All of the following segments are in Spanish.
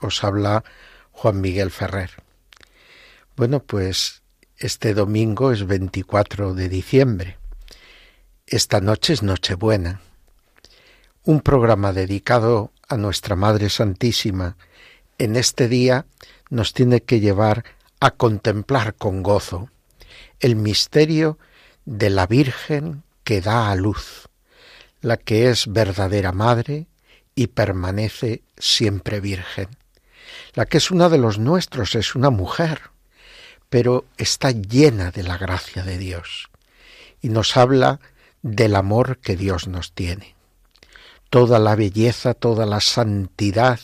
Os habla Juan Miguel Ferrer. Bueno, pues este domingo es 24 de diciembre. Esta noche es Nochebuena. Un programa dedicado a nuestra Madre Santísima en este día nos tiene que llevar a contemplar con gozo el misterio de la Virgen que da a luz, la que es verdadera madre y permanece siempre virgen. La que es una de los nuestros es una mujer, pero está llena de la gracia de Dios y nos habla del amor que Dios nos tiene. Toda la belleza, toda la santidad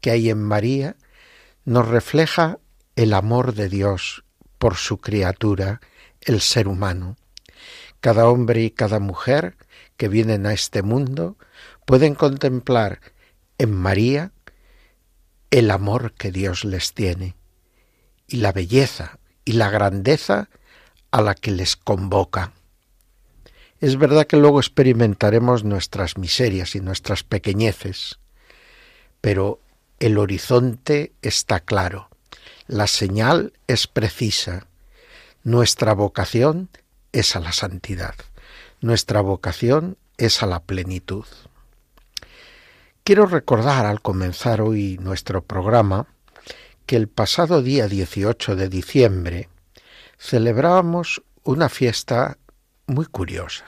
que hay en María nos refleja el amor de Dios por su criatura, el ser humano. Cada hombre y cada mujer que vienen a este mundo pueden contemplar en María el amor que Dios les tiene y la belleza y la grandeza a la que les convoca. Es verdad que luego experimentaremos nuestras miserias y nuestras pequeñeces, pero el horizonte está claro, la señal es precisa, nuestra vocación es a la santidad, nuestra vocación es a la plenitud. Quiero recordar al comenzar hoy nuestro programa que el pasado día 18 de diciembre celebrábamos una fiesta muy curiosa.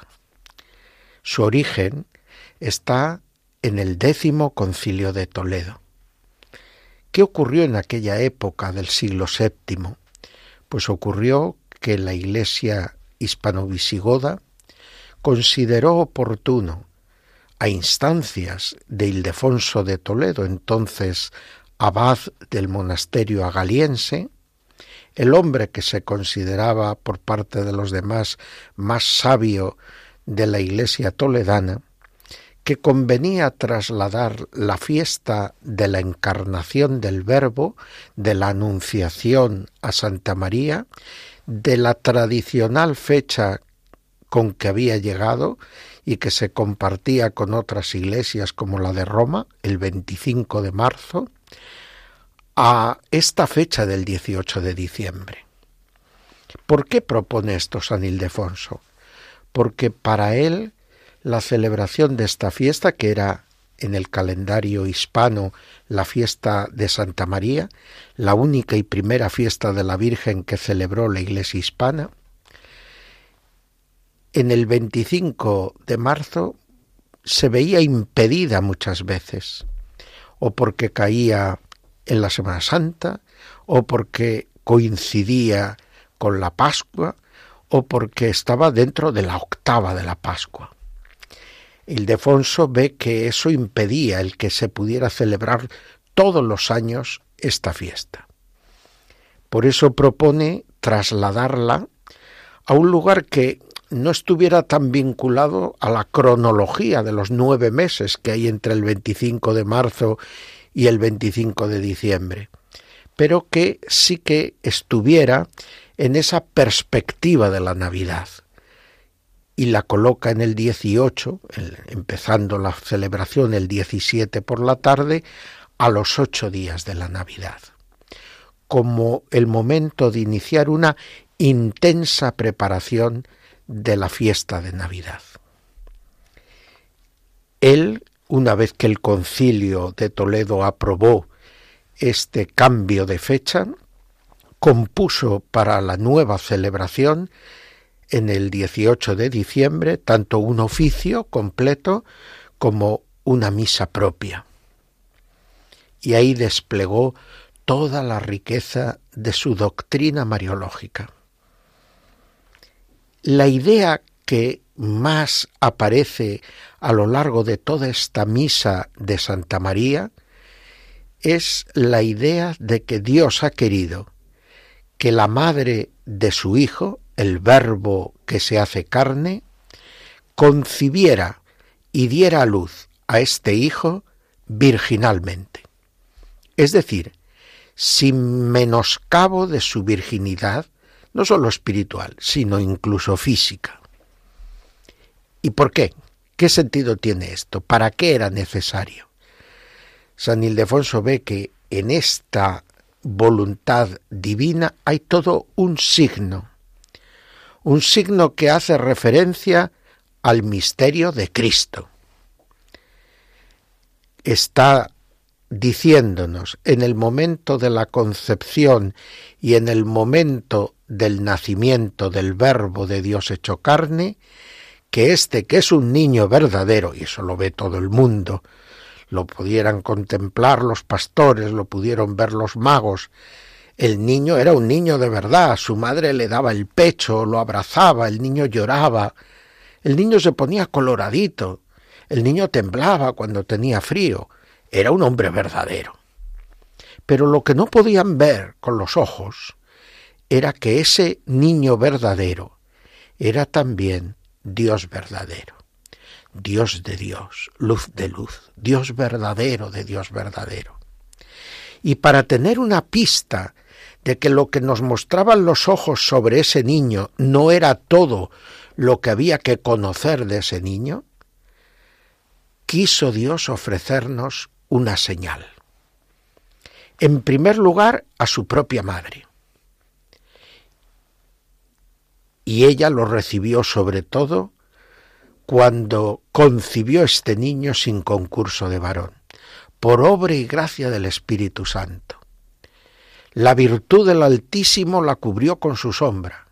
Su origen está en el décimo concilio de Toledo. ¿Qué ocurrió en aquella época del siglo VII? Pues ocurrió que la Iglesia hispano-visigoda consideró oportuno, a instancias de Ildefonso de Toledo, entonces abad del monasterio agaliense, el hombre que se consideraba por parte de los demás más sabio de la Iglesia toledana, que convenía trasladar la fiesta de la encarnación del Verbo, de la Anunciación a Santa María, de la tradicional fecha con que había llegado y que se compartía con otras iglesias como la de Roma, el 25 de marzo, a esta fecha del 18 de diciembre. ¿Por qué propone esto San Ildefonso? Porque para él la celebración de esta fiesta, que era en el calendario hispano la fiesta de Santa María, la única y primera fiesta de la Virgen que celebró la Iglesia hispana, en el 25 de marzo se veía impedida muchas veces, o porque caía en la Semana Santa, o porque coincidía con la Pascua, o porque estaba dentro de la octava de la Pascua. Ildefonso ve que eso impedía el que se pudiera celebrar todos los años esta fiesta. Por eso propone trasladarla a un lugar que no estuviera tan vinculado a la cronología de los nueve meses que hay entre el 25 de marzo y el 25 de diciembre, pero que sí que estuviera en esa perspectiva de la Navidad. Y la coloca en el 18, empezando la celebración el 17 por la tarde, a los ocho días de la Navidad, como el momento de iniciar una intensa preparación de la fiesta de Navidad. Él, una vez que el concilio de Toledo aprobó este cambio de fecha, compuso para la nueva celebración en el 18 de diciembre tanto un oficio completo como una misa propia. Y ahí desplegó toda la riqueza de su doctrina mariológica. La idea que más aparece a lo largo de toda esta misa de Santa María es la idea de que Dios ha querido que la madre de su Hijo, el Verbo que se hace carne, concibiera y diera luz a este Hijo virginalmente. Es decir, sin menoscabo de su virginidad, no solo espiritual, sino incluso física. ¿Y por qué? ¿Qué sentido tiene esto? ¿Para qué era necesario? San Ildefonso ve que en esta voluntad divina hay todo un signo, un signo que hace referencia al misterio de Cristo. Está diciéndonos en el momento de la concepción y en el momento del nacimiento del Verbo de Dios hecho carne, que este que es un niño verdadero, y eso lo ve todo el mundo, lo pudieran contemplar los pastores, lo pudieron ver los magos, el niño era un niño de verdad, su madre le daba el pecho, lo abrazaba, el niño lloraba, el niño se ponía coloradito, el niño temblaba cuando tenía frío, era un hombre verdadero. Pero lo que no podían ver con los ojos era que ese niño verdadero era también Dios verdadero, Dios de Dios, luz de luz, Dios verdadero de Dios verdadero. Y para tener una pista de que lo que nos mostraban los ojos sobre ese niño no era todo lo que había que conocer de ese niño, quiso Dios ofrecernos una señal. En primer lugar, a su propia madre. Y ella lo recibió sobre todo cuando concibió este niño sin concurso de varón, por obra y gracia del Espíritu Santo. La virtud del Altísimo la cubrió con su sombra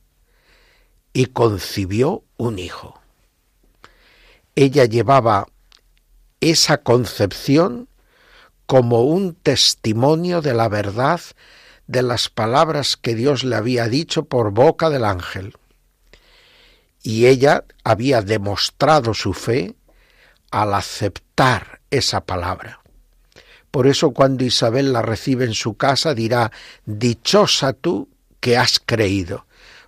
y concibió un hijo. Ella llevaba esa concepción como un testimonio de la verdad de las palabras que Dios le había dicho por boca del ángel. Y ella había demostrado su fe al aceptar esa palabra. Por eso cuando Isabel la recibe en su casa dirá, Dichosa tú que has creído,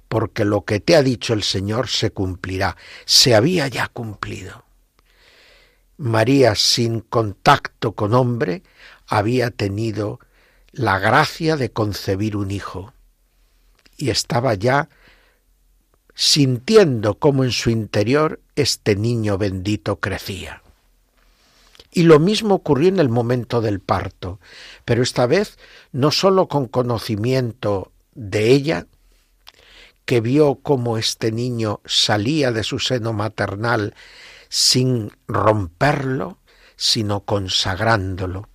porque lo que te ha dicho el Señor se cumplirá, se había ya cumplido. María sin contacto con hombre había tenido la gracia de concebir un hijo y estaba ya sintiendo cómo en su interior este niño bendito crecía. Y lo mismo ocurrió en el momento del parto, pero esta vez no sólo con conocimiento de ella, que vio cómo este niño salía de su seno maternal sin romperlo, sino consagrándolo.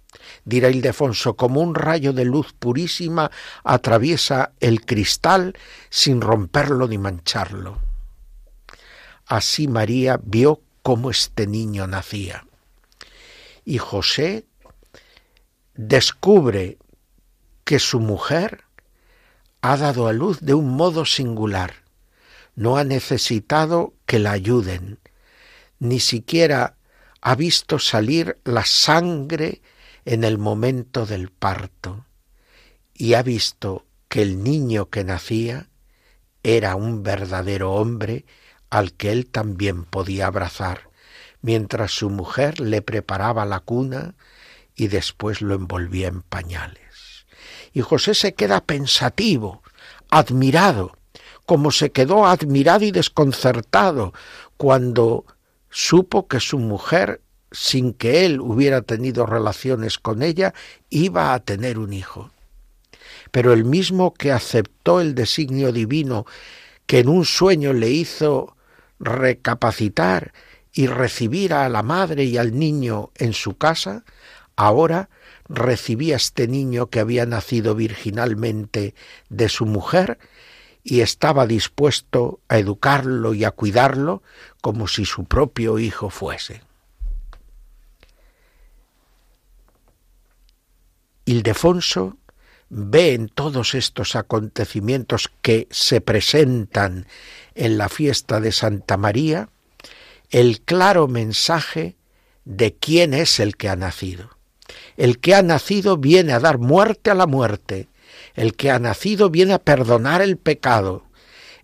Dirá Ildefonso, como un rayo de luz purísima atraviesa el cristal sin romperlo ni mancharlo. Así María vio cómo este niño nacía. Y José descubre que su mujer ha dado a luz de un modo singular. No ha necesitado que la ayuden, ni siquiera ha visto salir la sangre en el momento del parto y ha visto que el niño que nacía era un verdadero hombre al que él también podía abrazar, mientras su mujer le preparaba la cuna y después lo envolvía en pañales. Y José se queda pensativo, admirado, como se quedó admirado y desconcertado cuando supo que su mujer, sin que él hubiera tenido relaciones con ella, iba a tener un hijo. Pero el mismo que aceptó el designio divino, que en un sueño le hizo recapacitar y recibir a la madre y al niño en su casa, ahora recibía este niño que había nacido virginalmente de su mujer y estaba dispuesto a educarlo y a cuidarlo como si su propio hijo fuese. Ildefonso ve en todos estos acontecimientos que se presentan en la fiesta de Santa María el claro mensaje de quién es el que ha nacido. El que ha nacido viene a dar muerte a la muerte. El que ha nacido viene a perdonar el pecado.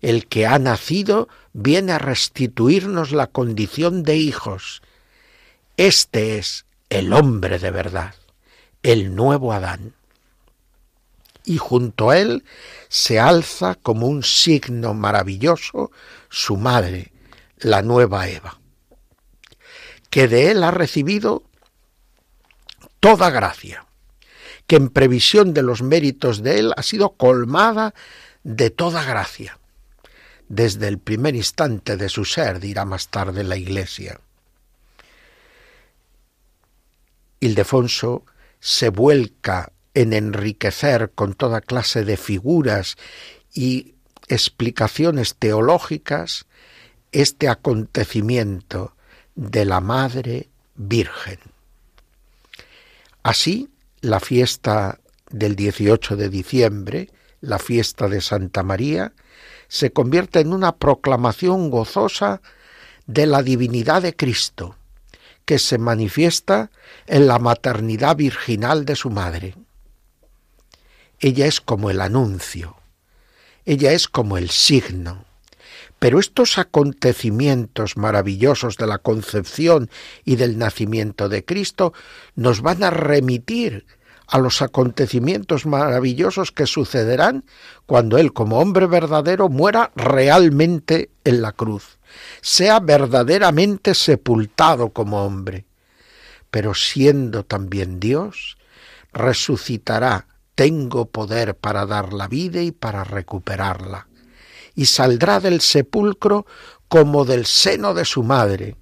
El que ha nacido viene a restituirnos la condición de hijos. Este es el hombre de verdad, el nuevo Adán. Y junto a él se alza como un signo maravilloso su madre, la nueva Eva, que de él ha recibido toda gracia, que en previsión de los méritos de él ha sido colmada de toda gracia, desde el primer instante de su ser, dirá más tarde la Iglesia. Ildefonso se vuelca en enriquecer con toda clase de figuras y explicaciones teológicas este acontecimiento de la Madre Virgen. Así, la fiesta del 18 de diciembre, la fiesta de Santa María, se convierte en una proclamación gozosa de la divinidad de Cristo, que se manifiesta en la maternidad virginal de su madre. Ella es como el anuncio, ella es como el signo. Pero estos acontecimientos maravillosos de la concepción y del nacimiento de Cristo nos van a remitir a los acontecimientos maravillosos que sucederán cuando Él como hombre verdadero muera realmente en la cruz, sea verdaderamente sepultado como hombre, pero siendo también Dios, resucitará, tengo poder para dar la vida y para recuperarla, y saldrá del sepulcro como del seno de su madre,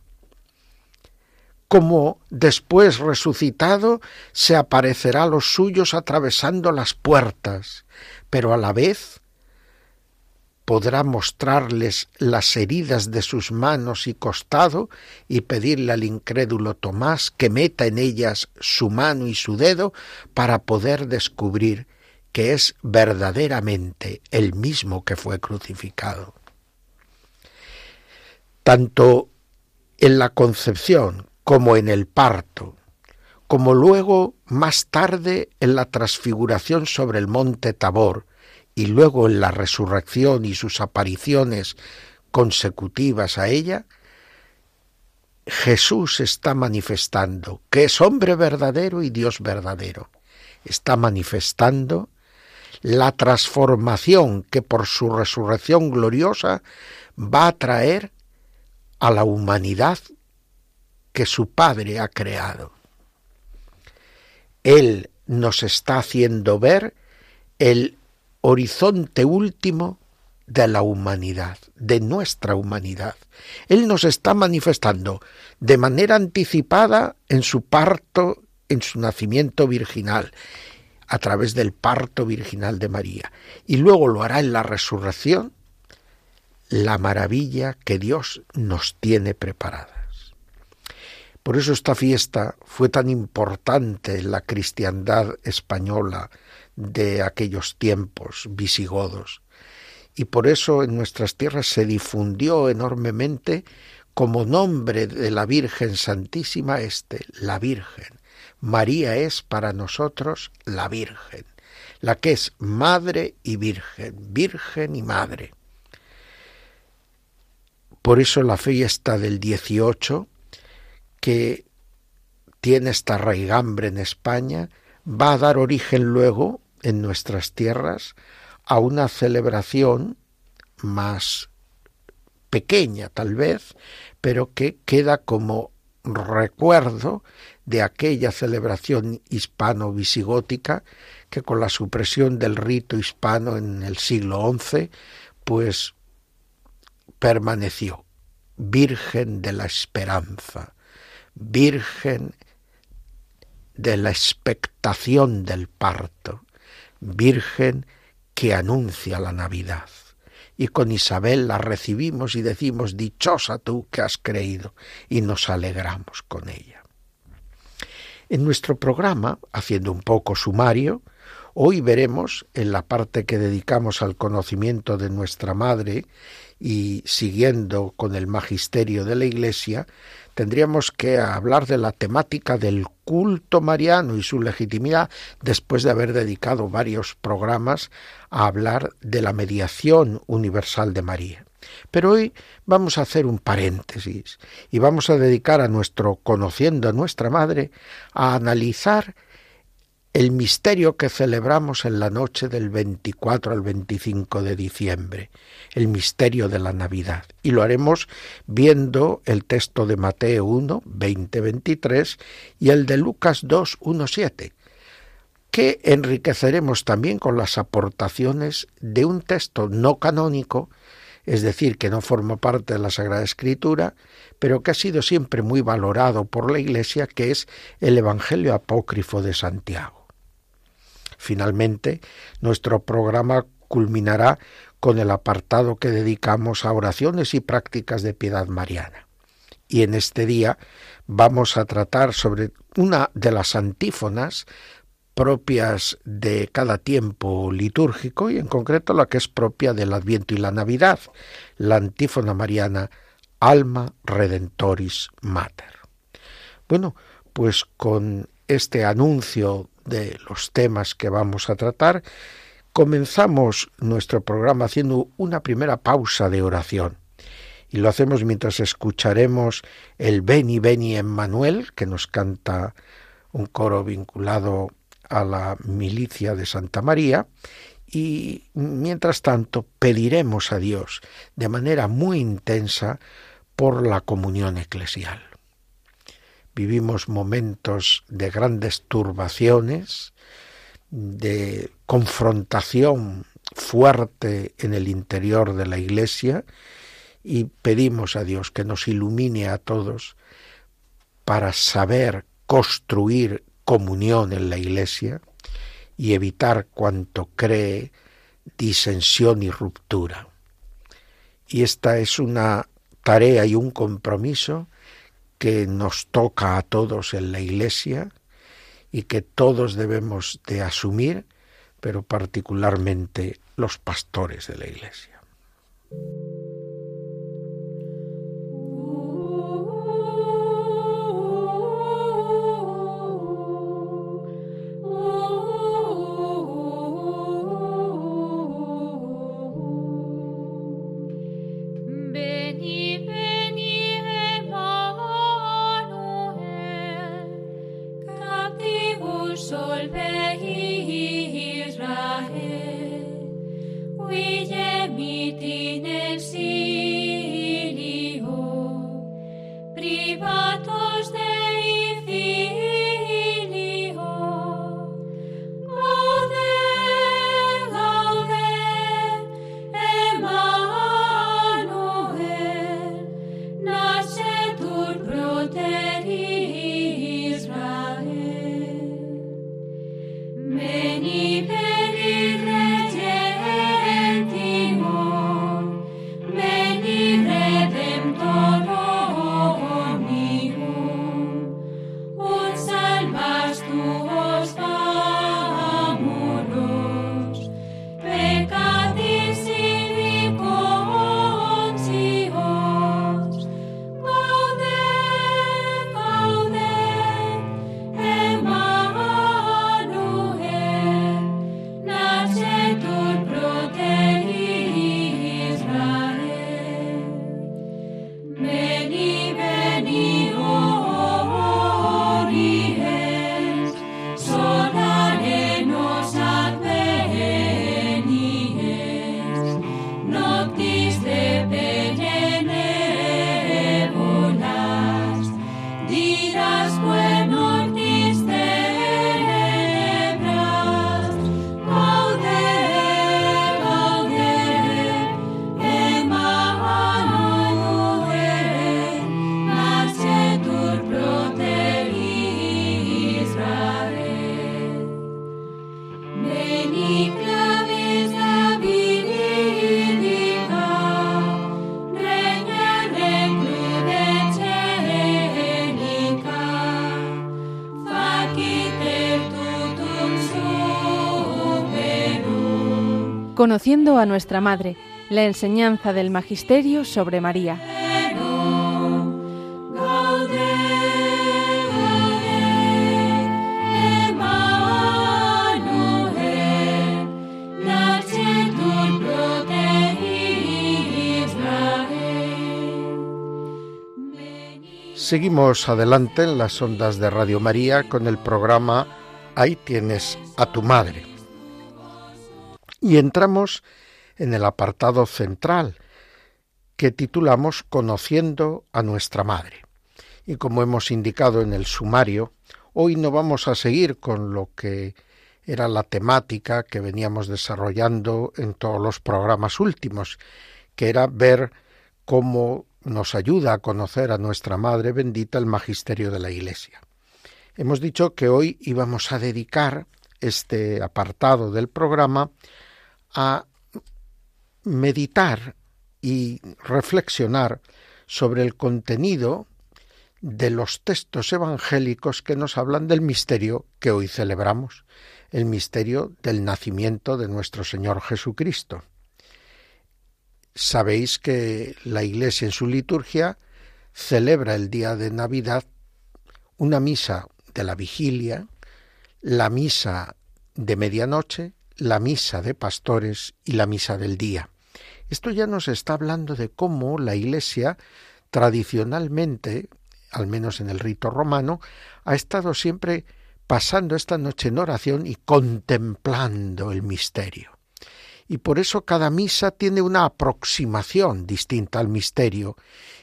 como después resucitado se aparecerá a los suyos atravesando las puertas, pero a la vez podrá mostrarles las heridas de sus manos y costado y pedirle al incrédulo Tomás que meta en ellas su mano y su dedo para poder descubrir que es verdaderamente el mismo que fue crucificado. Tanto en la concepción como en el parto, como luego más tarde en la transfiguración sobre el monte Tabor y luego en la resurrección y sus apariciones consecutivas a ella, Jesús está manifestando que es hombre verdadero y Dios verdadero. Está manifestando la transformación que por su resurrección gloriosa va a traer a la humanidad que su Padre ha creado. Él nos está haciendo ver el horizonte último de la humanidad, de nuestra humanidad. Él nos está manifestando de manera anticipada en su parto, en su nacimiento virginal, a través del parto virginal de María, y luego lo hará en la resurrección, la maravilla que Dios nos tiene preparada. Por eso esta fiesta fue tan importante en la cristiandad española de aquellos tiempos visigodos. Y por eso en nuestras tierras se difundió enormemente como nombre de la Virgen Santísima este, la Virgen. María es para nosotros la Virgen, la que es madre y virgen, virgen y madre. Por eso la fiesta del 18 que tiene esta raigambre en España va a dar origen luego en nuestras tierras a una celebración más pequeña tal vez, pero que queda como recuerdo de aquella celebración hispano-visigótica que con la supresión del rito hispano en el siglo XI, pues permaneció. Virgen de la Esperanza, Virgen de la expectación del parto, Virgen que anuncia la Navidad. Y con Isabel la recibimos y decimos, dichosa tú que has creído, y nos alegramos con ella. En nuestro programa, haciendo un poco sumario, hoy veremos, en la parte que dedicamos al conocimiento de nuestra Madre y siguiendo con el magisterio de la Iglesia, tendríamos que hablar de la temática del culto mariano y su legitimidad después de haber dedicado varios programas a hablar de la mediación universal de María. Pero hoy vamos a hacer un paréntesis y vamos a dedicar a nuestro conociendo a nuestra Madre a analizar el misterio que celebramos en la noche del 24 al 25 de diciembre, el misterio de la Navidad. Y lo haremos viendo el texto de Mateo 1, 20, 23 y el de Lucas 2, 1, 7, que enriqueceremos también con las aportaciones de un texto no canónico, es decir, que no forma parte de la Sagrada Escritura, pero que ha sido siempre muy valorado por la Iglesia, que es el Evangelio apócrifo de Santiago. Finalmente, nuestro programa culminará con el apartado que dedicamos a oraciones y prácticas de piedad mariana. Y en este día vamos a tratar sobre una de las antífonas propias de cada tiempo litúrgico y en concreto la que es propia del Adviento y la Navidad, la antífona mariana Alma Redentoris Mater. Bueno, pues con este anuncio de los temas que vamos a tratar, comenzamos nuestro programa haciendo una primera pausa de oración. Y lo hacemos mientras escucharemos el Beni Beni Emmanuel, que nos canta un coro vinculado a la milicia de Santa María, y mientras tanto pediremos a Dios de manera muy intensa por la comunión eclesial vivimos momentos de grandes turbaciones, de confrontación fuerte en el interior de la Iglesia y pedimos a Dios que nos ilumine a todos para saber construir comunión en la Iglesia y evitar cuanto cree disensión y ruptura. Y esta es una tarea y un compromiso que nos toca a todos en la Iglesia y que todos debemos de asumir, pero particularmente los pastores de la Iglesia. golpe. conociendo a nuestra Madre, la enseñanza del Magisterio sobre María. Seguimos adelante en las ondas de Radio María con el programa Ahí tienes a tu madre. Y entramos en el apartado central que titulamos Conociendo a nuestra madre. Y como hemos indicado en el sumario, hoy no vamos a seguir con lo que era la temática que veníamos desarrollando en todos los programas últimos, que era ver cómo nos ayuda a conocer a nuestra Madre bendita el magisterio de la Iglesia. Hemos dicho que hoy íbamos a dedicar este apartado del programa a meditar y reflexionar sobre el contenido de los textos evangélicos que nos hablan del misterio que hoy celebramos, el misterio del nacimiento de nuestro Señor Jesucristo. Sabéis que la Iglesia en su liturgia celebra el día de Navidad una misa de la vigilia, la misa de medianoche, la misa de pastores y la misa del día. Esto ya nos está hablando de cómo la Iglesia tradicionalmente, al menos en el rito romano, ha estado siempre pasando esta noche en oración y contemplando el misterio y por eso cada misa tiene una aproximación distinta al misterio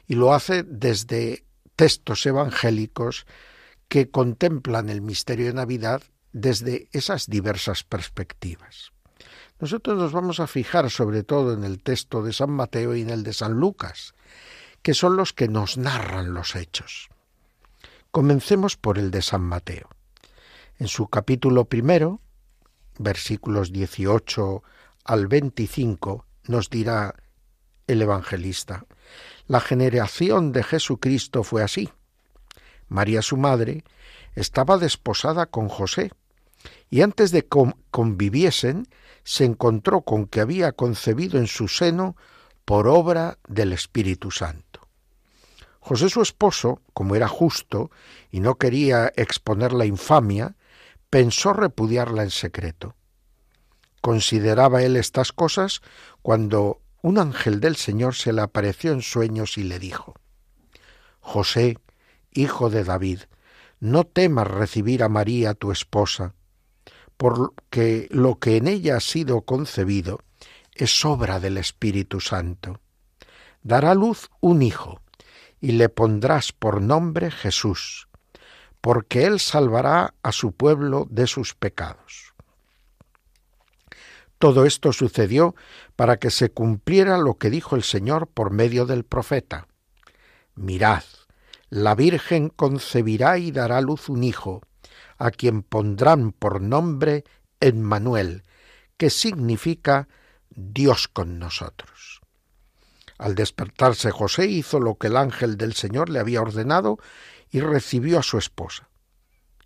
y lo hace desde textos evangélicos que contemplan el misterio de Navidad desde esas diversas perspectivas. Nosotros nos vamos a fijar sobre todo en el texto de San Mateo y en el de San Lucas, que son los que nos narran los hechos. Comencemos por el de San Mateo. En su capítulo primero, versículos 18 al 25 nos dirá el evangelista, la generación de Jesucristo fue así. María su madre estaba desposada con José, y antes de conviviesen se encontró con que había concebido en su seno por obra del Espíritu Santo. José su esposo, como era justo y no quería exponer la infamia, pensó repudiarla en secreto. Consideraba él estas cosas cuando un ángel del Señor se le apareció en sueños y le dijo, José, hijo de David, no temas recibir a María tu esposa, porque lo que en ella ha sido concebido es obra del Espíritu Santo. Dará luz un hijo, y le pondrás por nombre Jesús, porque él salvará a su pueblo de sus pecados. Todo esto sucedió para que se cumpliera lo que dijo el Señor por medio del profeta. Mirad, la Virgen concebirá y dará luz un hijo, a quien pondrán por nombre Emmanuel, que significa Dios con nosotros. Al despertarse José hizo lo que el ángel del Señor le había ordenado y recibió a su esposa.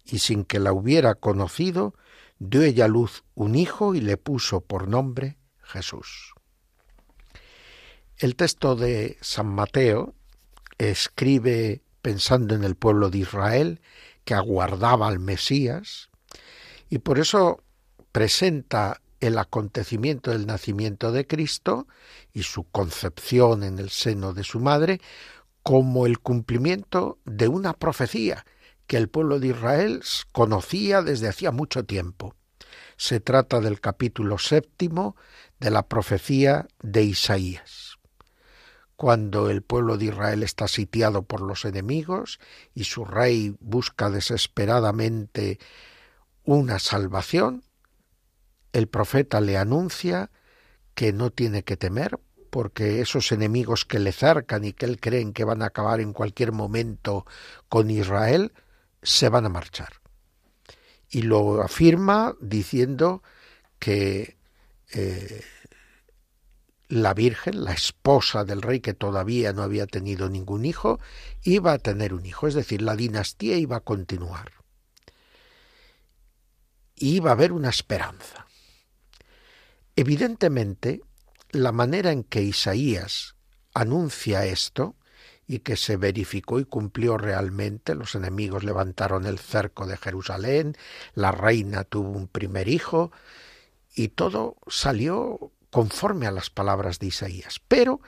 Y sin que la hubiera conocido, dio ella luz un hijo y le puso por nombre Jesús. El texto de San Mateo escribe pensando en el pueblo de Israel que aguardaba al Mesías y por eso presenta el acontecimiento del nacimiento de Cristo y su concepción en el seno de su madre como el cumplimiento de una profecía que el pueblo de Israel conocía desde hacía mucho tiempo. Se trata del capítulo séptimo de la profecía de Isaías. Cuando el pueblo de Israel está sitiado por los enemigos y su rey busca desesperadamente una salvación, el profeta le anuncia que no tiene que temer porque esos enemigos que le cercan y que él creen que van a acabar en cualquier momento con Israel se van a marchar. Y lo afirma diciendo que eh, la Virgen, la esposa del rey que todavía no había tenido ningún hijo, iba a tener un hijo, es decir, la dinastía iba a continuar. Y iba a haber una esperanza. Evidentemente, la manera en que Isaías anuncia esto y que se verificó y cumplió realmente. Los enemigos levantaron el cerco de Jerusalén, la reina tuvo un primer hijo y todo salió conforme a las palabras de Isaías. Pero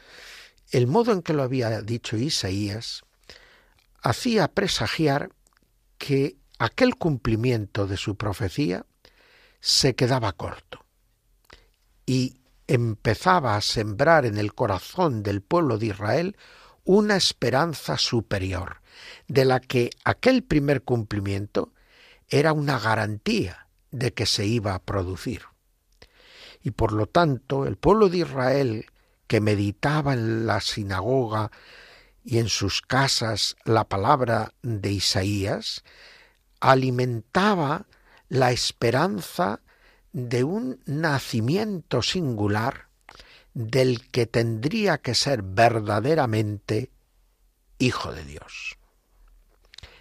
el modo en que lo había dicho Isaías hacía presagiar que aquel cumplimiento de su profecía se quedaba corto y empezaba a sembrar en el corazón del pueblo de Israel una esperanza superior, de la que aquel primer cumplimiento era una garantía de que se iba a producir. Y por lo tanto, el pueblo de Israel que meditaba en la sinagoga y en sus casas la palabra de Isaías, alimentaba la esperanza de un nacimiento singular del que tendría que ser verdaderamente hijo de Dios,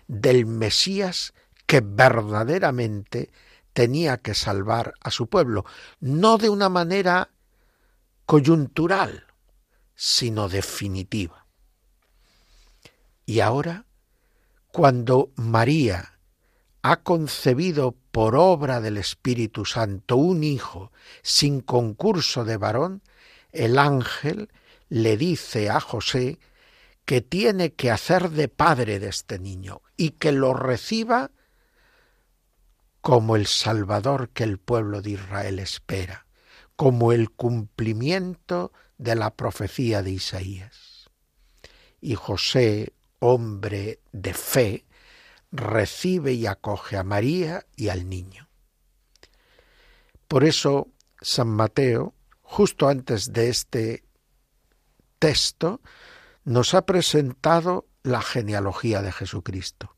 del Mesías que verdaderamente tenía que salvar a su pueblo, no de una manera coyuntural, sino definitiva. Y ahora, cuando María ha concebido por obra del Espíritu Santo un hijo sin concurso de varón, el ángel le dice a José que tiene que hacer de padre de este niño y que lo reciba como el Salvador que el pueblo de Israel espera, como el cumplimiento de la profecía de Isaías. Y José, hombre de fe, recibe y acoge a María y al niño. Por eso San Mateo, justo antes de este texto, nos ha presentado la genealogía de Jesucristo.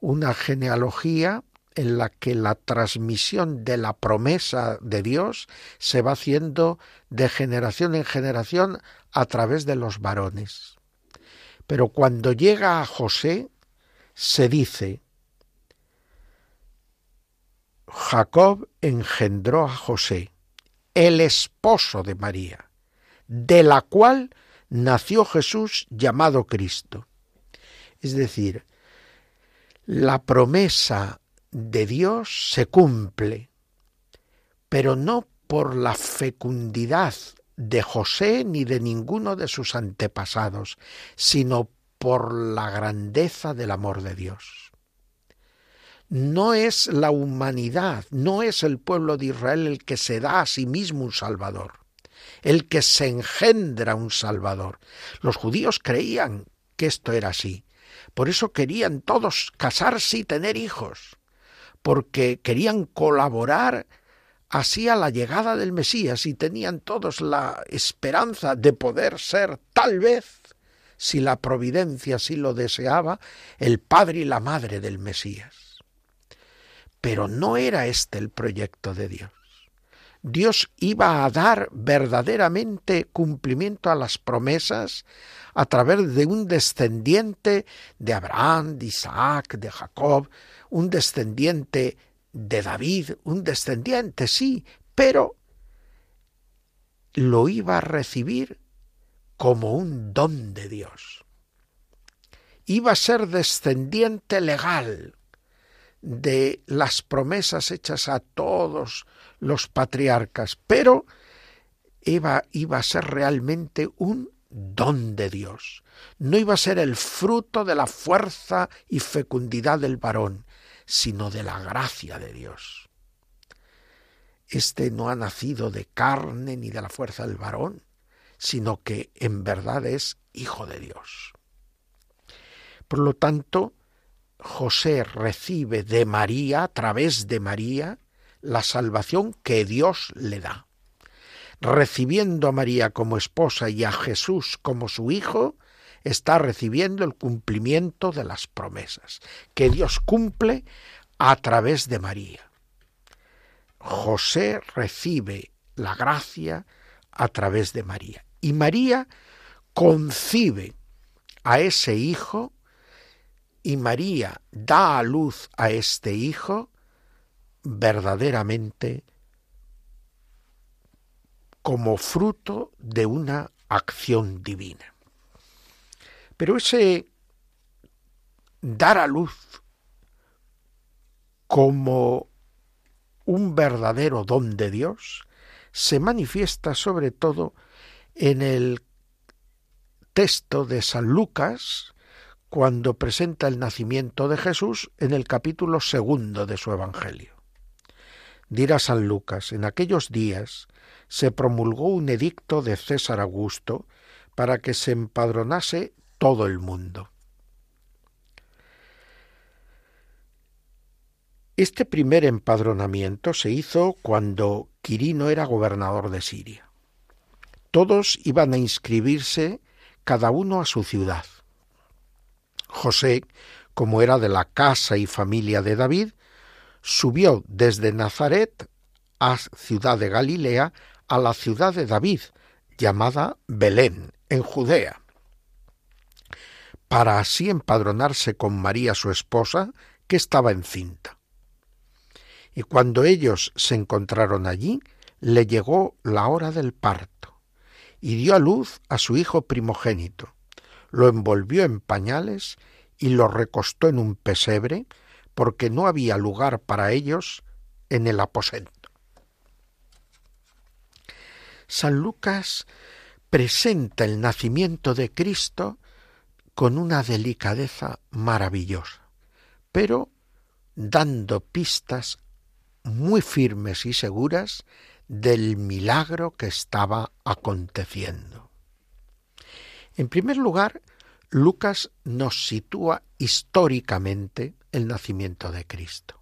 Una genealogía en la que la transmisión de la promesa de Dios se va haciendo de generación en generación a través de los varones. Pero cuando llega a José, se dice, Jacob engendró a José, el esposo de María, de la cual nació Jesús llamado Cristo. Es decir, la promesa de Dios se cumple, pero no por la fecundidad de José ni de ninguno de sus antepasados, sino por la grandeza del amor de Dios. No es la humanidad, no es el pueblo de Israel el que se da a sí mismo un Salvador, el que se engendra un Salvador. Los judíos creían que esto era así. Por eso querían todos casarse y tener hijos porque querían colaborar así a la llegada del Mesías y tenían todos la esperanza de poder ser tal vez, si la providencia así lo deseaba, el padre y la madre del Mesías. Pero no era este el proyecto de Dios. Dios iba a dar verdaderamente cumplimiento a las promesas a través de un descendiente de Abraham, de Isaac, de Jacob, un descendiente de David, un descendiente, sí, pero lo iba a recibir como un don de Dios. Iba a ser descendiente legal de las promesas hechas a todos los patriarcas, pero iba, iba a ser realmente un don de Dios. No iba a ser el fruto de la fuerza y fecundidad del varón, sino de la gracia de Dios. Este no ha nacido de carne ni de la fuerza del varón, sino que en verdad es hijo de Dios. Por lo tanto, José recibe de María, a través de María, la salvación que Dios le da. Recibiendo a María como esposa y a Jesús como su hijo, está recibiendo el cumplimiento de las promesas que Dios cumple a través de María. José recibe la gracia a través de María y María concibe a ese hijo y María da a luz a este hijo verdaderamente como fruto de una acción divina. Pero ese dar a luz como un verdadero don de Dios se manifiesta sobre todo en el texto de San Lucas cuando presenta el nacimiento de Jesús en el capítulo segundo de su Evangelio. Dirá San Lucas, en aquellos días se promulgó un edicto de César Augusto para que se empadronase todo el mundo. Este primer empadronamiento se hizo cuando Quirino era gobernador de Siria. Todos iban a inscribirse cada uno a su ciudad. José, como era de la casa y familia de David, subió desde Nazaret a ciudad de Galilea a la ciudad de David, llamada Belén, en Judea, para así empadronarse con María su esposa, que estaba encinta. Y cuando ellos se encontraron allí, le llegó la hora del parto, y dio a luz a su hijo primogénito, lo envolvió en pañales y lo recostó en un pesebre, porque no había lugar para ellos en el aposento. San Lucas presenta el nacimiento de Cristo con una delicadeza maravillosa, pero dando pistas muy firmes y seguras del milagro que estaba aconteciendo. En primer lugar, Lucas nos sitúa históricamente el nacimiento de Cristo.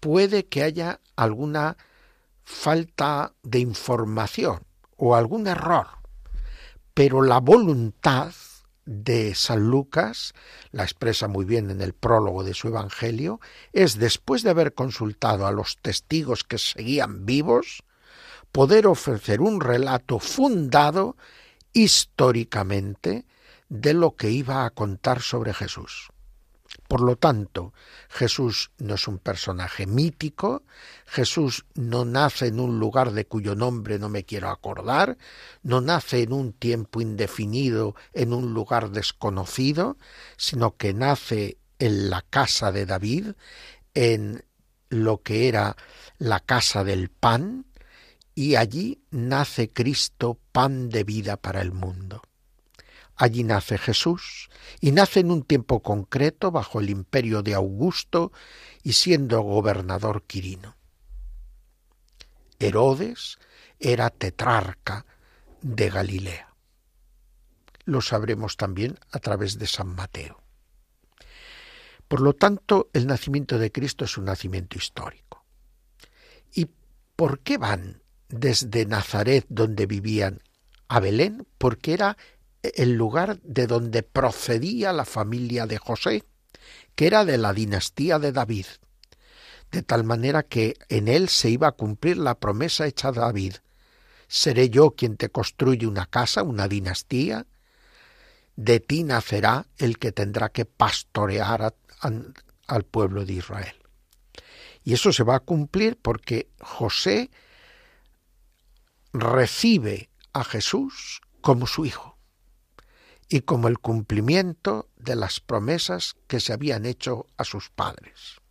Puede que haya alguna falta de información o algún error, pero la voluntad de San Lucas, la expresa muy bien en el prólogo de su Evangelio, es, después de haber consultado a los testigos que seguían vivos, poder ofrecer un relato fundado históricamente de lo que iba a contar sobre Jesús. Por lo tanto, Jesús no es un personaje mítico, Jesús no nace en un lugar de cuyo nombre no me quiero acordar, no nace en un tiempo indefinido, en un lugar desconocido, sino que nace en la casa de David, en lo que era la casa del pan, y allí nace Cristo, pan de vida para el mundo. Allí nace Jesús y nace en un tiempo concreto bajo el imperio de Augusto y siendo gobernador Quirino. Herodes era tetrarca de Galilea. Lo sabremos también a través de San Mateo. Por lo tanto, el nacimiento de Cristo es un nacimiento histórico. ¿Y por qué van desde Nazaret, donde vivían, a Belén? Porque era el lugar de donde procedía la familia de José, que era de la dinastía de David, de tal manera que en él se iba a cumplir la promesa hecha a David. ¿Seré yo quien te construye una casa, una dinastía? De ti nacerá el que tendrá que pastorear al pueblo de Israel. Y eso se va a cumplir porque José recibe a Jesús como su hijo y como el cumplimiento de las promesas que se habían hecho a sus padres.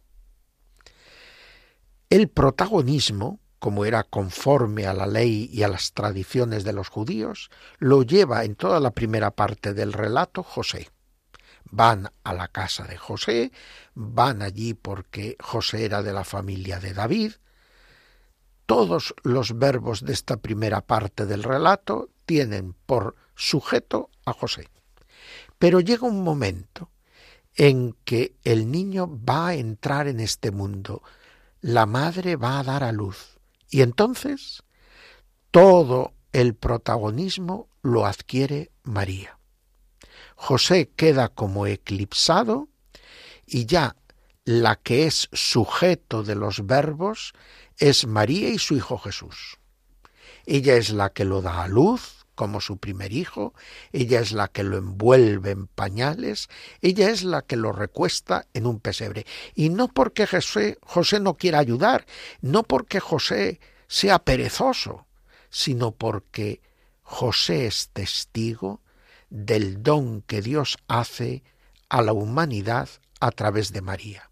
El protagonismo, como era conforme a la ley y a las tradiciones de los judíos, lo lleva en toda la primera parte del relato José. Van a la casa de José, van allí porque José era de la familia de David. Todos los verbos de esta primera parte del relato tienen por sujeto a José. Pero llega un momento en que el niño va a entrar en este mundo, la madre va a dar a luz, y entonces todo el protagonismo lo adquiere María. José queda como eclipsado y ya la que es sujeto de los verbos es María y su Hijo Jesús. Ella es la que lo da a luz, como su primer hijo, ella es la que lo envuelve en pañales, ella es la que lo recuesta en un pesebre. Y no porque José, José no quiera ayudar, no porque José sea perezoso, sino porque José es testigo del don que Dios hace a la humanidad a través de María.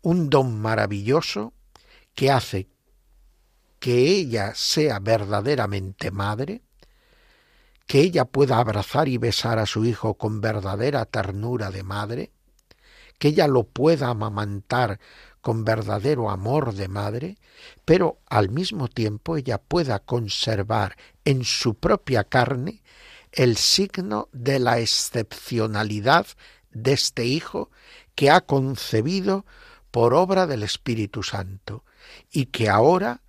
Un don maravilloso que hace que ella sea verdaderamente madre, que ella pueda abrazar y besar a su hijo con verdadera ternura de madre, que ella lo pueda amamantar con verdadero amor de madre, pero al mismo tiempo ella pueda conservar en su propia carne el signo de la excepcionalidad de este Hijo que ha concebido por obra del Espíritu Santo y que ahora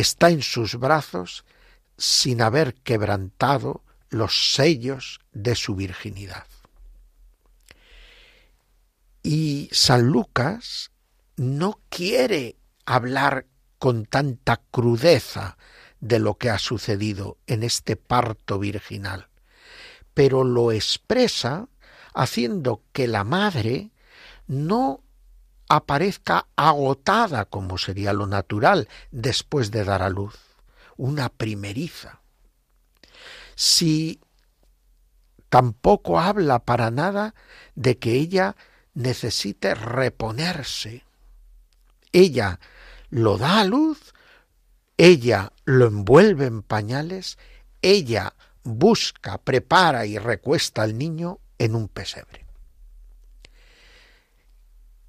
está en sus brazos sin haber quebrantado los sellos de su virginidad. Y San Lucas no quiere hablar con tanta crudeza de lo que ha sucedido en este parto virginal, pero lo expresa haciendo que la madre no aparezca agotada como sería lo natural después de dar a luz, una primeriza. Si tampoco habla para nada de que ella necesite reponerse. Ella lo da a luz, ella lo envuelve en pañales, ella busca, prepara y recuesta al niño en un pesebre.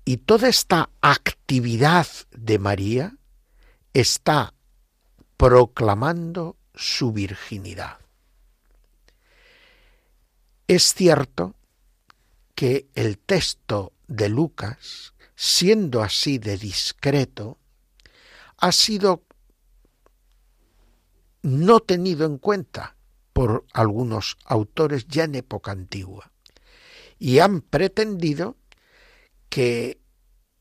Y toda esta actividad de María está proclamando su virginidad. Es cierto que el texto de Lucas, siendo así de discreto, ha sido no tenido en cuenta por algunos autores ya en época antigua y han pretendido que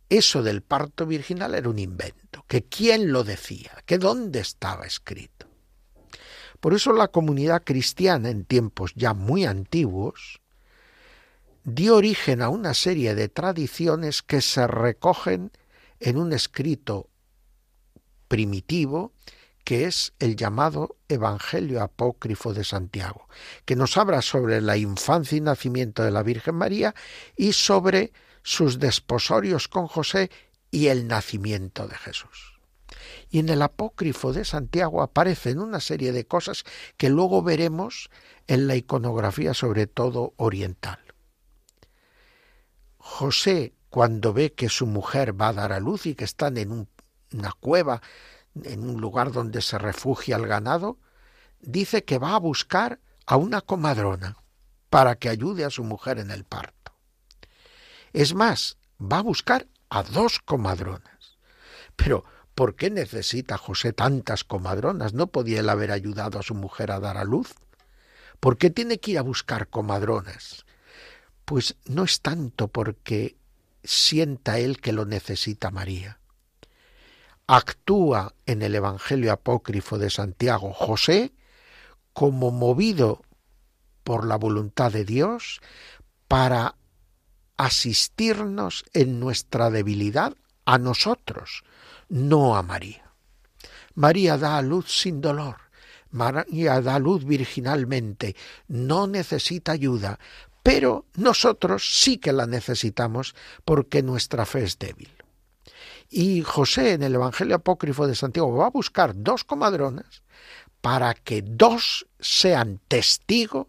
eso del parto virginal era un invento, que quién lo decía, que dónde estaba escrito. Por eso la comunidad cristiana en tiempos ya muy antiguos dio origen a una serie de tradiciones que se recogen en un escrito primitivo que es el llamado Evangelio Apócrifo de Santiago, que nos habla sobre la infancia y nacimiento de la Virgen María y sobre sus desposorios con José y el nacimiento de Jesús. Y en el apócrifo de Santiago aparecen una serie de cosas que luego veremos en la iconografía, sobre todo oriental. José, cuando ve que su mujer va a dar a luz y que están en una cueva, en un lugar donde se refugia el ganado, dice que va a buscar a una comadrona para que ayude a su mujer en el parto. Es más, va a buscar a dos comadronas. Pero, ¿por qué necesita José tantas comadronas? ¿No podía él haber ayudado a su mujer a dar a luz? ¿Por qué tiene que ir a buscar comadronas? Pues no es tanto porque sienta él que lo necesita María. Actúa en el Evangelio apócrifo de Santiago José como movido por la voluntad de Dios para asistirnos en nuestra debilidad a nosotros, no a María. María da a luz sin dolor. María da luz virginalmente, no necesita ayuda, pero nosotros sí que la necesitamos porque nuestra fe es débil. Y José en el Evangelio Apócrifo de Santiago va a buscar dos comadronas para que dos sean testigo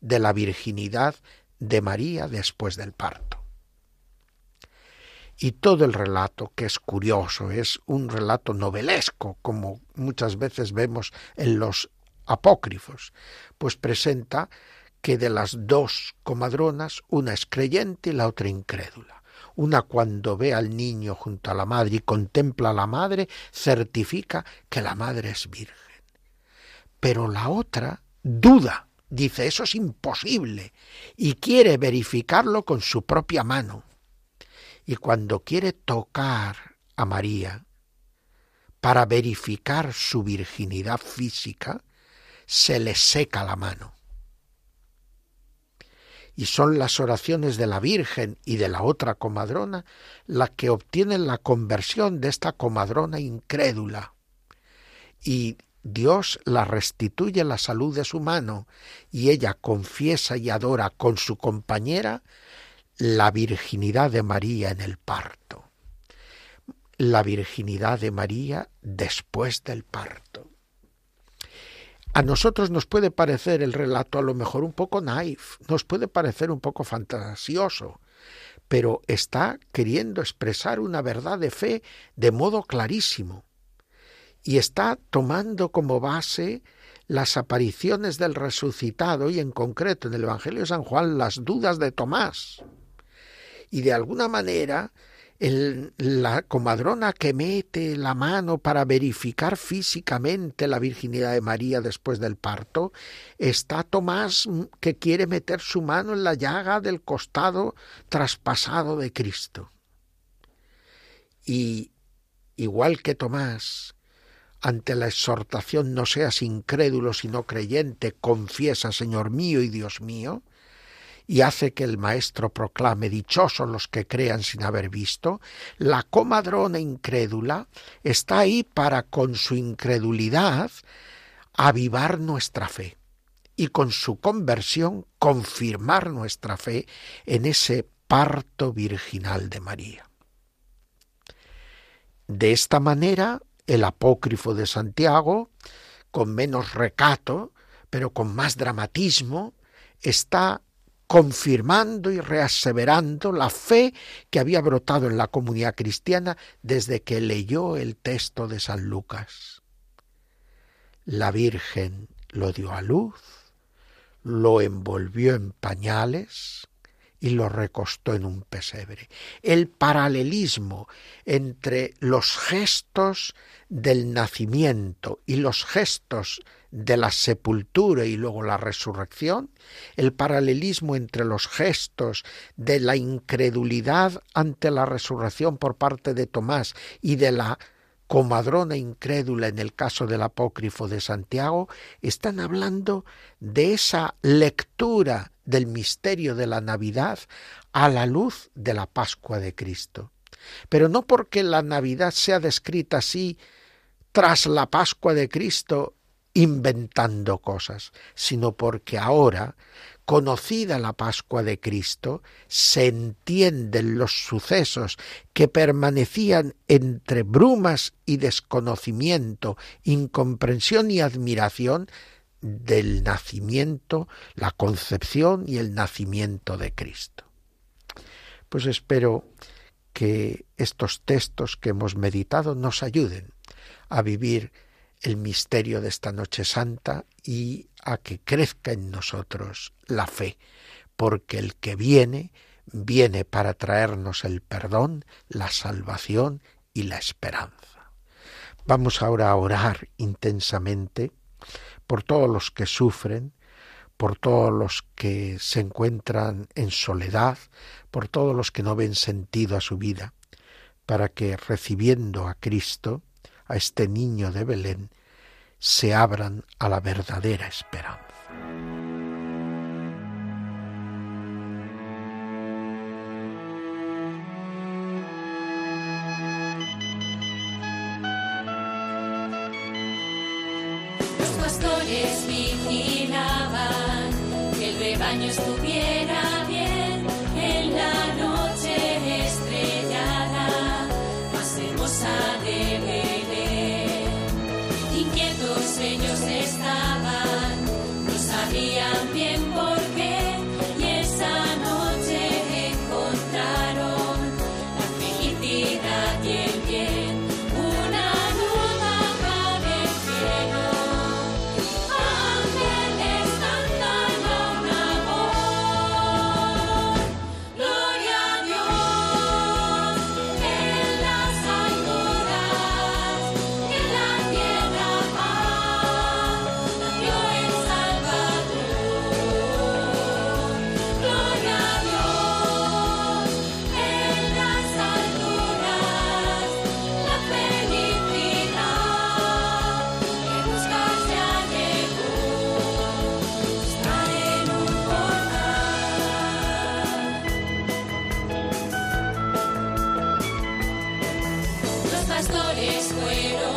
de la virginidad de María después del parto. Y todo el relato, que es curioso, es un relato novelesco, como muchas veces vemos en los apócrifos, pues presenta que de las dos comadronas, una es creyente y la otra incrédula. Una cuando ve al niño junto a la madre y contempla a la madre, certifica que la madre es virgen. Pero la otra duda dice eso es imposible y quiere verificarlo con su propia mano. Y cuando quiere tocar a María para verificar su virginidad física, se le seca la mano. Y son las oraciones de la Virgen y de la otra comadrona las que obtienen la conversión de esta comadrona incrédula. Y Dios la restituye la salud de su mano y ella confiesa y adora con su compañera la virginidad de María en el parto, la virginidad de María después del parto. A nosotros nos puede parecer el relato a lo mejor un poco naif, nos puede parecer un poco fantasioso, pero está queriendo expresar una verdad de fe de modo clarísimo y está tomando como base las apariciones del resucitado y en concreto en el Evangelio de San Juan las dudas de Tomás. Y de alguna manera la comadrona que mete la mano para verificar físicamente la virginidad de María después del parto, está Tomás que quiere meter su mano en la llaga del costado traspasado de Cristo. Y igual que Tomás, ante la exhortación no seas incrédulo sino creyente, confiesa Señor mío y Dios mío, y hace que el maestro proclame dichosos los que crean sin haber visto, la comadrona incrédula está ahí para con su incredulidad avivar nuestra fe y con su conversión confirmar nuestra fe en ese parto virginal de María. De esta manera, el apócrifo de Santiago, con menos recato, pero con más dramatismo, está confirmando y reaseverando la fe que había brotado en la comunidad cristiana desde que leyó el texto de San Lucas. La Virgen lo dio a luz, lo envolvió en pañales y lo recostó en un pesebre. El paralelismo entre los gestos del nacimiento y los gestos de la sepultura y luego la resurrección, el paralelismo entre los gestos de la incredulidad ante la resurrección por parte de Tomás y de la comadrona incrédula en el caso del apócrifo de Santiago, están hablando de esa lectura del misterio de la Navidad a la luz de la Pascua de Cristo. Pero no porque la Navidad sea descrita así tras la Pascua de Cristo inventando cosas, sino porque ahora, conocida la Pascua de Cristo, se entienden los sucesos que permanecían entre brumas y desconocimiento, incomprensión y admiración del nacimiento, la concepción y el nacimiento de Cristo. Pues espero que estos textos que hemos meditado nos ayuden a vivir el misterio de esta noche santa y a que crezca en nosotros la fe, porque el que viene, viene para traernos el perdón, la salvación y la esperanza. Vamos ahora a orar intensamente por todos los que sufren, por todos los que se encuentran en soledad, por todos los que no ven sentido a su vida, para que recibiendo a Cristo, a este niño de Belén, se abran a la verdadera esperanza. Los pastores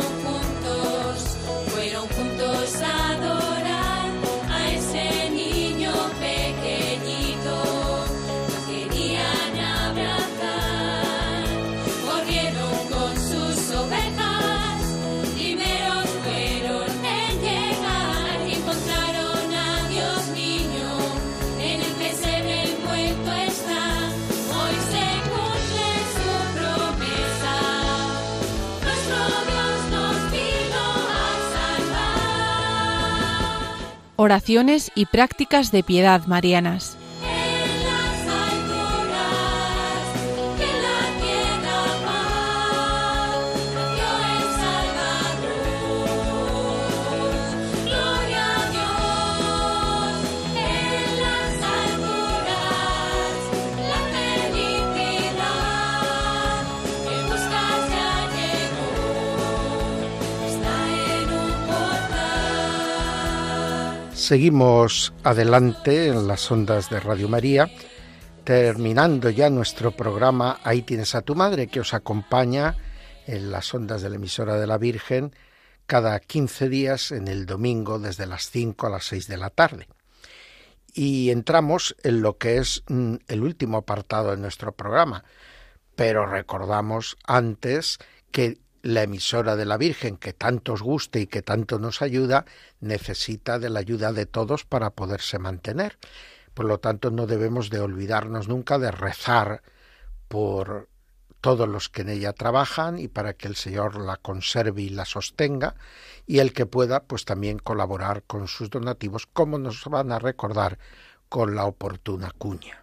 Oraciones y prácticas de piedad marianas. Seguimos adelante en las ondas de Radio María, terminando ya nuestro programa Ahí tienes a tu madre, que os acompaña en las ondas de la emisora de la Virgen cada 15 días en el domingo desde las 5 a las 6 de la tarde. Y entramos en lo que es mm, el último apartado de nuestro programa, pero recordamos antes que la emisora de la Virgen, que tanto os guste y que tanto nos ayuda, necesita de la ayuda de todos para poderse mantener. Por lo tanto, no debemos de olvidarnos nunca de rezar por todos los que en ella trabajan y para que el Señor la conserve y la sostenga y el que pueda pues también colaborar con sus donativos como nos van a recordar con la oportuna cuña.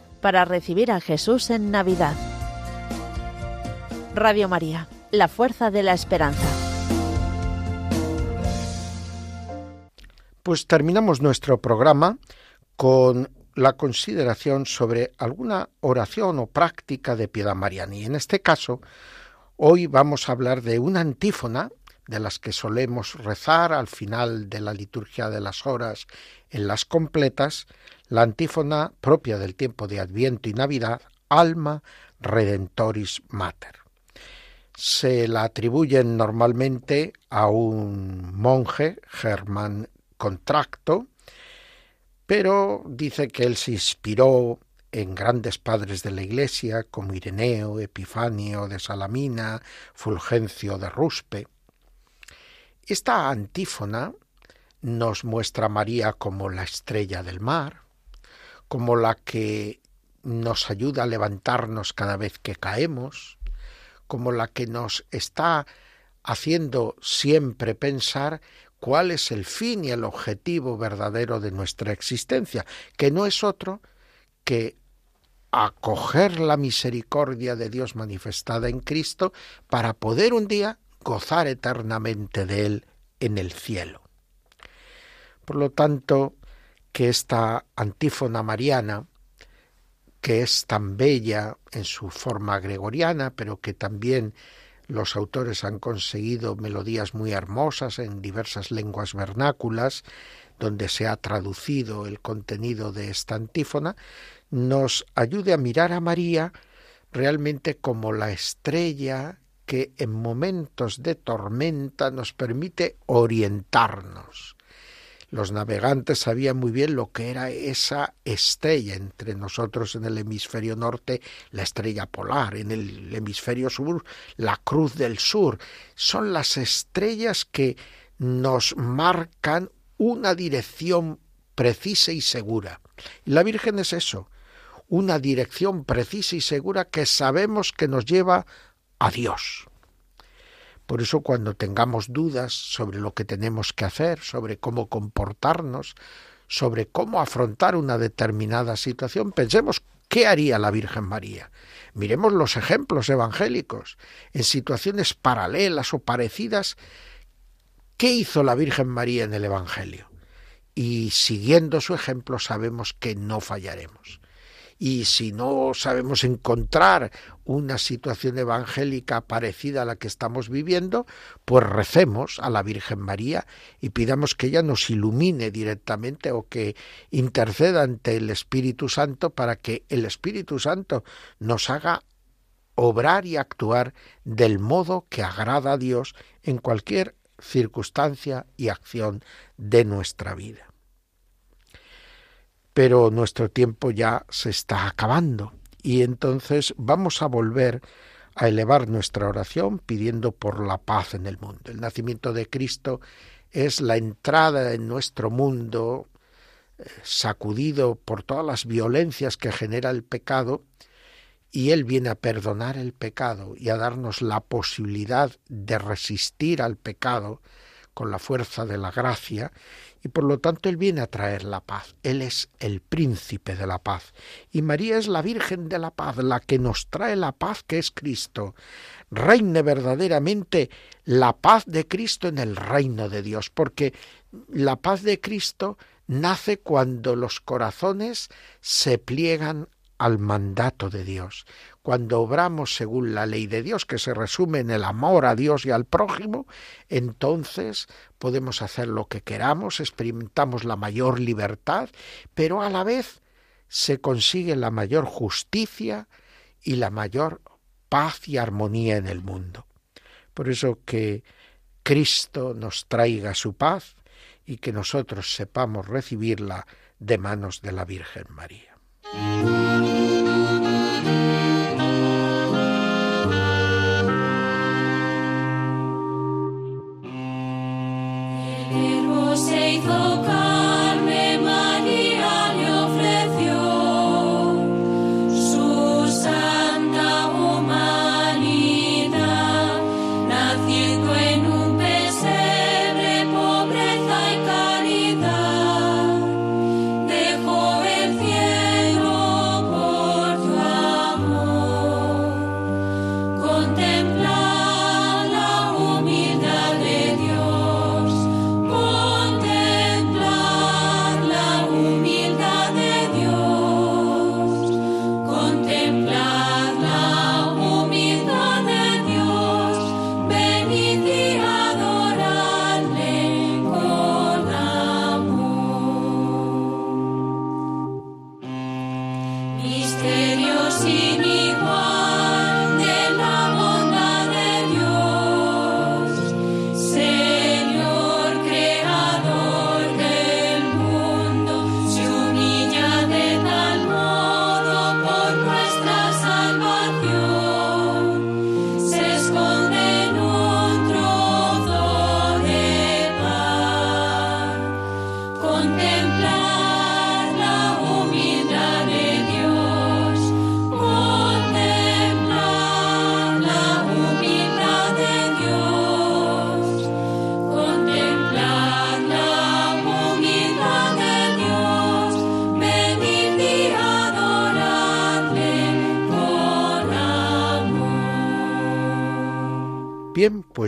para recibir a Jesús en Navidad. Radio María, la fuerza de la esperanza. Pues terminamos nuestro programa con la consideración sobre alguna oración o práctica de piedad mariana. Y en este caso, hoy vamos a hablar de una antífona de las que solemos rezar al final de la liturgia de las horas en las completas, la antífona propia del tiempo de Adviento y Navidad, Alma Redentoris Mater. Se la atribuyen normalmente a un monje, Germán Contracto, pero dice que él se inspiró en grandes padres de la Iglesia como Ireneo, Epifanio de Salamina, Fulgencio de Ruspe. Esta antífona nos muestra a María como la estrella del mar, como la que nos ayuda a levantarnos cada vez que caemos, como la que nos está haciendo siempre pensar cuál es el fin y el objetivo verdadero de nuestra existencia, que no es otro que acoger la misericordia de Dios manifestada en Cristo para poder un día gozar eternamente de Él en el cielo. Por lo tanto, que esta antífona mariana, que es tan bella en su forma gregoriana, pero que también los autores han conseguido melodías muy hermosas en diversas lenguas vernáculas, donde se ha traducido el contenido de esta antífona, nos ayude a mirar a María realmente como la estrella que en momentos de tormenta nos permite orientarnos. Los navegantes sabían muy bien lo que era esa estrella entre nosotros en el hemisferio norte, la estrella polar, en el hemisferio sur, la cruz del sur. Son las estrellas que nos marcan una dirección precisa y segura. La Virgen es eso, una dirección precisa y segura que sabemos que nos lleva a Dios. Por eso cuando tengamos dudas sobre lo que tenemos que hacer, sobre cómo comportarnos, sobre cómo afrontar una determinada situación, pensemos qué haría la Virgen María. Miremos los ejemplos evangélicos en situaciones paralelas o parecidas. ¿Qué hizo la Virgen María en el Evangelio? Y siguiendo su ejemplo sabemos que no fallaremos y si no sabemos encontrar una situación evangélica parecida a la que estamos viviendo, pues recemos a la Virgen María y pidamos que ella nos ilumine directamente o que interceda ante el Espíritu Santo para que el Espíritu Santo nos haga obrar y actuar del modo que agrada a Dios en cualquier circunstancia y acción de nuestra vida pero nuestro tiempo ya se está acabando y entonces vamos a volver a elevar nuestra oración pidiendo por la paz en el mundo. El nacimiento de Cristo es la entrada en nuestro mundo eh, sacudido por todas las violencias que genera el pecado y Él viene a perdonar el pecado y a darnos la posibilidad de resistir al pecado con la fuerza de la gracia y por lo tanto Él viene a traer la paz. Él es el príncipe de la paz. Y María es la Virgen de la paz, la que nos trae la paz que es Cristo. Reine verdaderamente la paz de Cristo en el reino de Dios, porque la paz de Cristo nace cuando los corazones se pliegan al mandato de Dios. Cuando obramos según la ley de Dios, que se resume en el amor a Dios y al prójimo, entonces podemos hacer lo que queramos, experimentamos la mayor libertad, pero a la vez se consigue la mayor justicia y la mayor paz y armonía en el mundo. Por eso que Cristo nos traiga su paz y que nosotros sepamos recibirla de manos de la Virgen María. El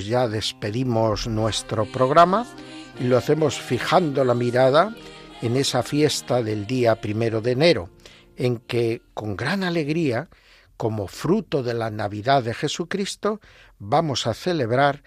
pues ya despedimos nuestro programa y lo hacemos fijando la mirada en esa fiesta del día primero de enero, en que con gran alegría, como fruto de la Navidad de Jesucristo, vamos a celebrar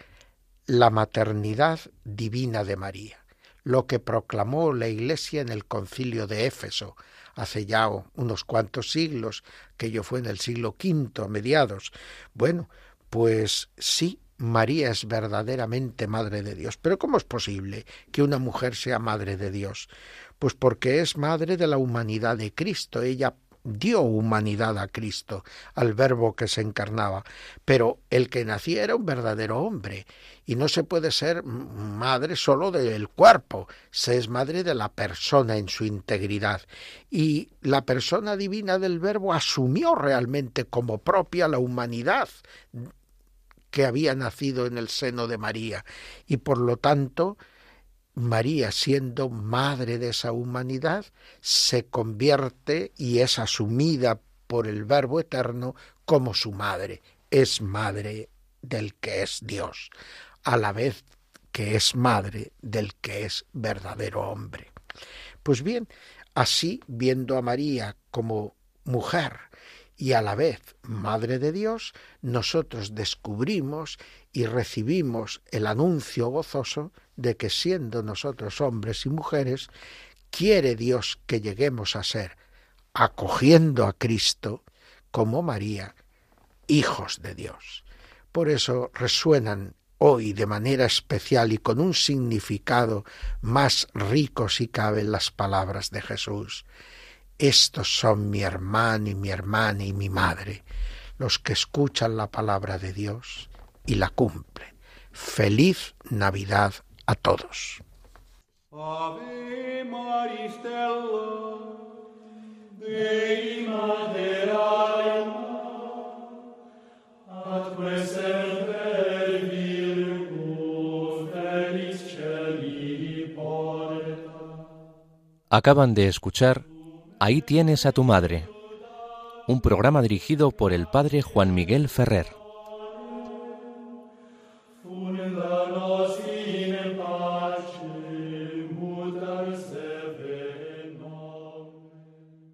la maternidad divina de María, lo que proclamó la Iglesia en el concilio de Éfeso hace ya unos cuantos siglos, que yo fue en el siglo V a mediados. Bueno, pues sí, María es verdaderamente Madre de Dios. Pero ¿cómo es posible que una mujer sea Madre de Dios? Pues porque es Madre de la humanidad de Cristo. Ella dio humanidad a Cristo, al verbo que se encarnaba, pero el que nacía era un verdadero hombre y no se puede ser madre solo del cuerpo, se es madre de la persona en su integridad y la persona divina del verbo asumió realmente como propia la humanidad que había nacido en el seno de María y por lo tanto María, siendo madre de esa humanidad, se convierte y es asumida por el Verbo Eterno como su madre. Es madre del que es Dios, a la vez que es madre del que es verdadero hombre. Pues bien, así, viendo a María como mujer y a la vez Madre de Dios, nosotros descubrimos y recibimos el anuncio gozoso de que siendo nosotros hombres y mujeres, quiere Dios que lleguemos a ser, acogiendo a Cristo como María, hijos de Dios. Por eso resuenan hoy de manera especial y con un significado más rico si caben las palabras de Jesús. Estos son mi hermano y mi hermana y mi madre, los que escuchan la palabra de Dios y la cumplen. Feliz Navidad a todos. Acaban de escuchar Ahí tienes a tu madre, un programa dirigido por el padre Juan Miguel Ferrer.